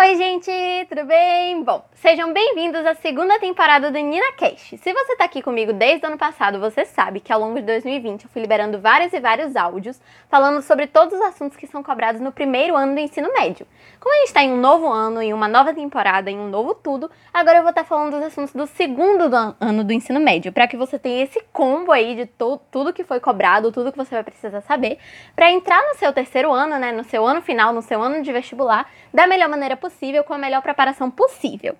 Oi, gente, tudo bem? Bom, sejam bem-vindos à segunda temporada do Nina Cash. Se você tá aqui comigo desde o ano passado, você sabe que ao longo de 2020 eu fui liberando vários e vários áudios falando sobre todos os assuntos que são cobrados no primeiro ano do ensino médio. Como a gente tá em um novo ano, em uma nova temporada, em um novo tudo, agora eu vou estar tá falando dos assuntos do segundo do ano do ensino médio, para que você tenha esse combo aí de tudo que foi cobrado, tudo que você vai precisar saber, para entrar no seu terceiro ano, né, no seu ano final, no seu ano de vestibular, da melhor maneira possível possível com a melhor preparação possível.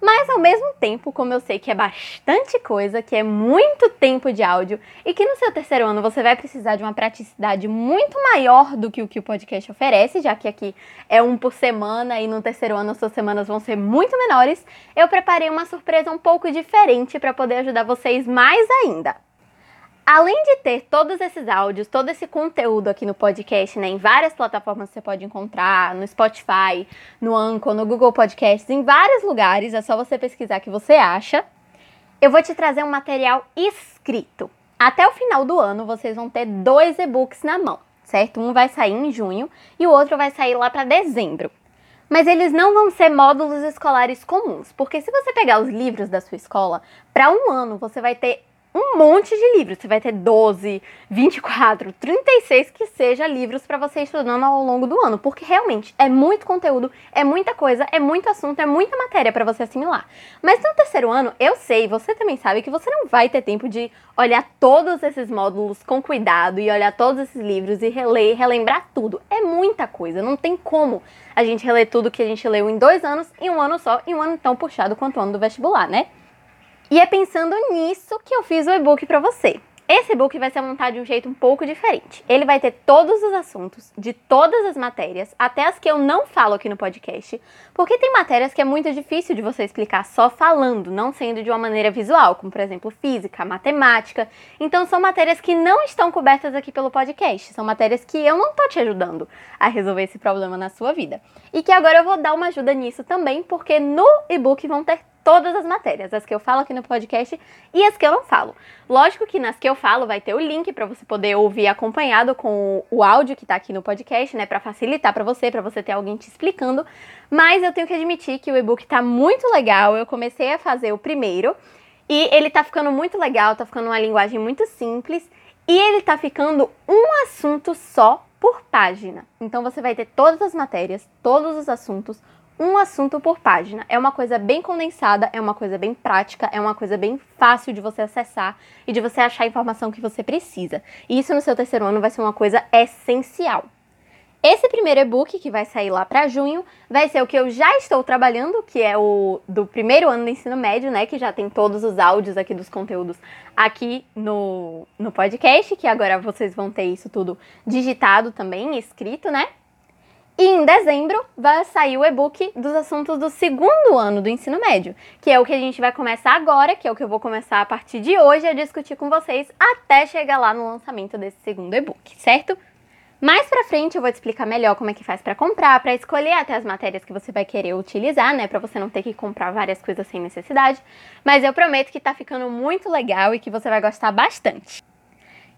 Mas ao mesmo tempo, como eu sei que é bastante coisa, que é muito tempo de áudio e que no seu terceiro ano você vai precisar de uma praticidade muito maior do que o que o podcast oferece, já que aqui é um por semana e no terceiro ano as suas semanas vão ser muito menores, eu preparei uma surpresa um pouco diferente para poder ajudar vocês mais ainda. Além de ter todos esses áudios, todo esse conteúdo aqui no podcast, né, em várias plataformas que você pode encontrar, no Spotify, no Anchor, no Google Podcasts, em vários lugares, é só você pesquisar que você acha. Eu vou te trazer um material escrito. Até o final do ano, vocês vão ter dois e-books na mão, certo? Um vai sair em junho e o outro vai sair lá para dezembro. Mas eles não vão ser módulos escolares comuns, porque se você pegar os livros da sua escola, para um ano você vai ter um monte de livros. Você vai ter 12, 24, 36 que seja livros para você estudando ao longo do ano, porque realmente é muito conteúdo, é muita coisa, é muito assunto, é muita matéria para você assimilar. Mas no terceiro ano, eu sei, você também sabe que você não vai ter tempo de olhar todos esses módulos com cuidado e olhar todos esses livros e reler, relembrar tudo. É muita coisa, não tem como a gente reler tudo que a gente leu em dois anos, em um ano só, em um ano tão puxado quanto o ano do vestibular, né? E é pensando nisso que eu fiz o e-book para você. Esse e-book vai ser montado de um jeito um pouco diferente. Ele vai ter todos os assuntos de todas as matérias, até as que eu não falo aqui no podcast, porque tem matérias que é muito difícil de você explicar só falando, não sendo de uma maneira visual, como por exemplo física, matemática. Então são matérias que não estão cobertas aqui pelo podcast, são matérias que eu não tô te ajudando a resolver esse problema na sua vida. E que agora eu vou dar uma ajuda nisso também, porque no e-book vão ter todas as matérias, as que eu falo aqui no podcast e as que eu não falo. Lógico que nas que eu falo vai ter o link para você poder ouvir acompanhado com o áudio que tá aqui no podcast, né, para facilitar para você, para você ter alguém te explicando. Mas eu tenho que admitir que o e-book tá muito legal. Eu comecei a fazer o primeiro e ele tá ficando muito legal, tá ficando uma linguagem muito simples e ele tá ficando um assunto só por página. Então você vai ter todas as matérias, todos os assuntos, um assunto por página. É uma coisa bem condensada, é uma coisa bem prática, é uma coisa bem fácil de você acessar e de você achar a informação que você precisa. E isso no seu terceiro ano vai ser uma coisa essencial. Esse primeiro e-book, que vai sair lá para junho, vai ser o que eu já estou trabalhando, que é o do primeiro ano do ensino médio, né? Que já tem todos os áudios aqui dos conteúdos aqui no, no podcast, que agora vocês vão ter isso tudo digitado também, escrito, né? E em dezembro vai sair o e-book dos assuntos do segundo ano do ensino médio, que é o que a gente vai começar agora, que é o que eu vou começar a partir de hoje a discutir com vocês até chegar lá no lançamento desse segundo e-book, certo? Mais pra frente eu vou te explicar melhor como é que faz para comprar, para escolher até as matérias que você vai querer utilizar, né, para você não ter que comprar várias coisas sem necessidade, mas eu prometo que tá ficando muito legal e que você vai gostar bastante.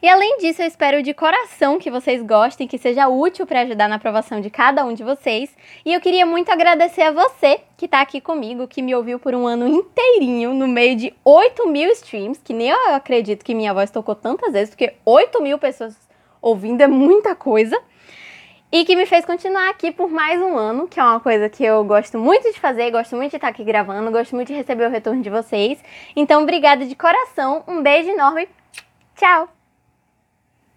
E além disso, eu espero de coração que vocês gostem, que seja útil para ajudar na aprovação de cada um de vocês. E eu queria muito agradecer a você que está aqui comigo, que me ouviu por um ano inteirinho, no meio de 8 mil streams, que nem eu acredito que minha voz tocou tantas vezes, porque 8 mil pessoas ouvindo é muita coisa. E que me fez continuar aqui por mais um ano, que é uma coisa que eu gosto muito de fazer, gosto muito de estar aqui gravando, gosto muito de receber o retorno de vocês. Então, obrigada de coração, um beijo enorme, tchau!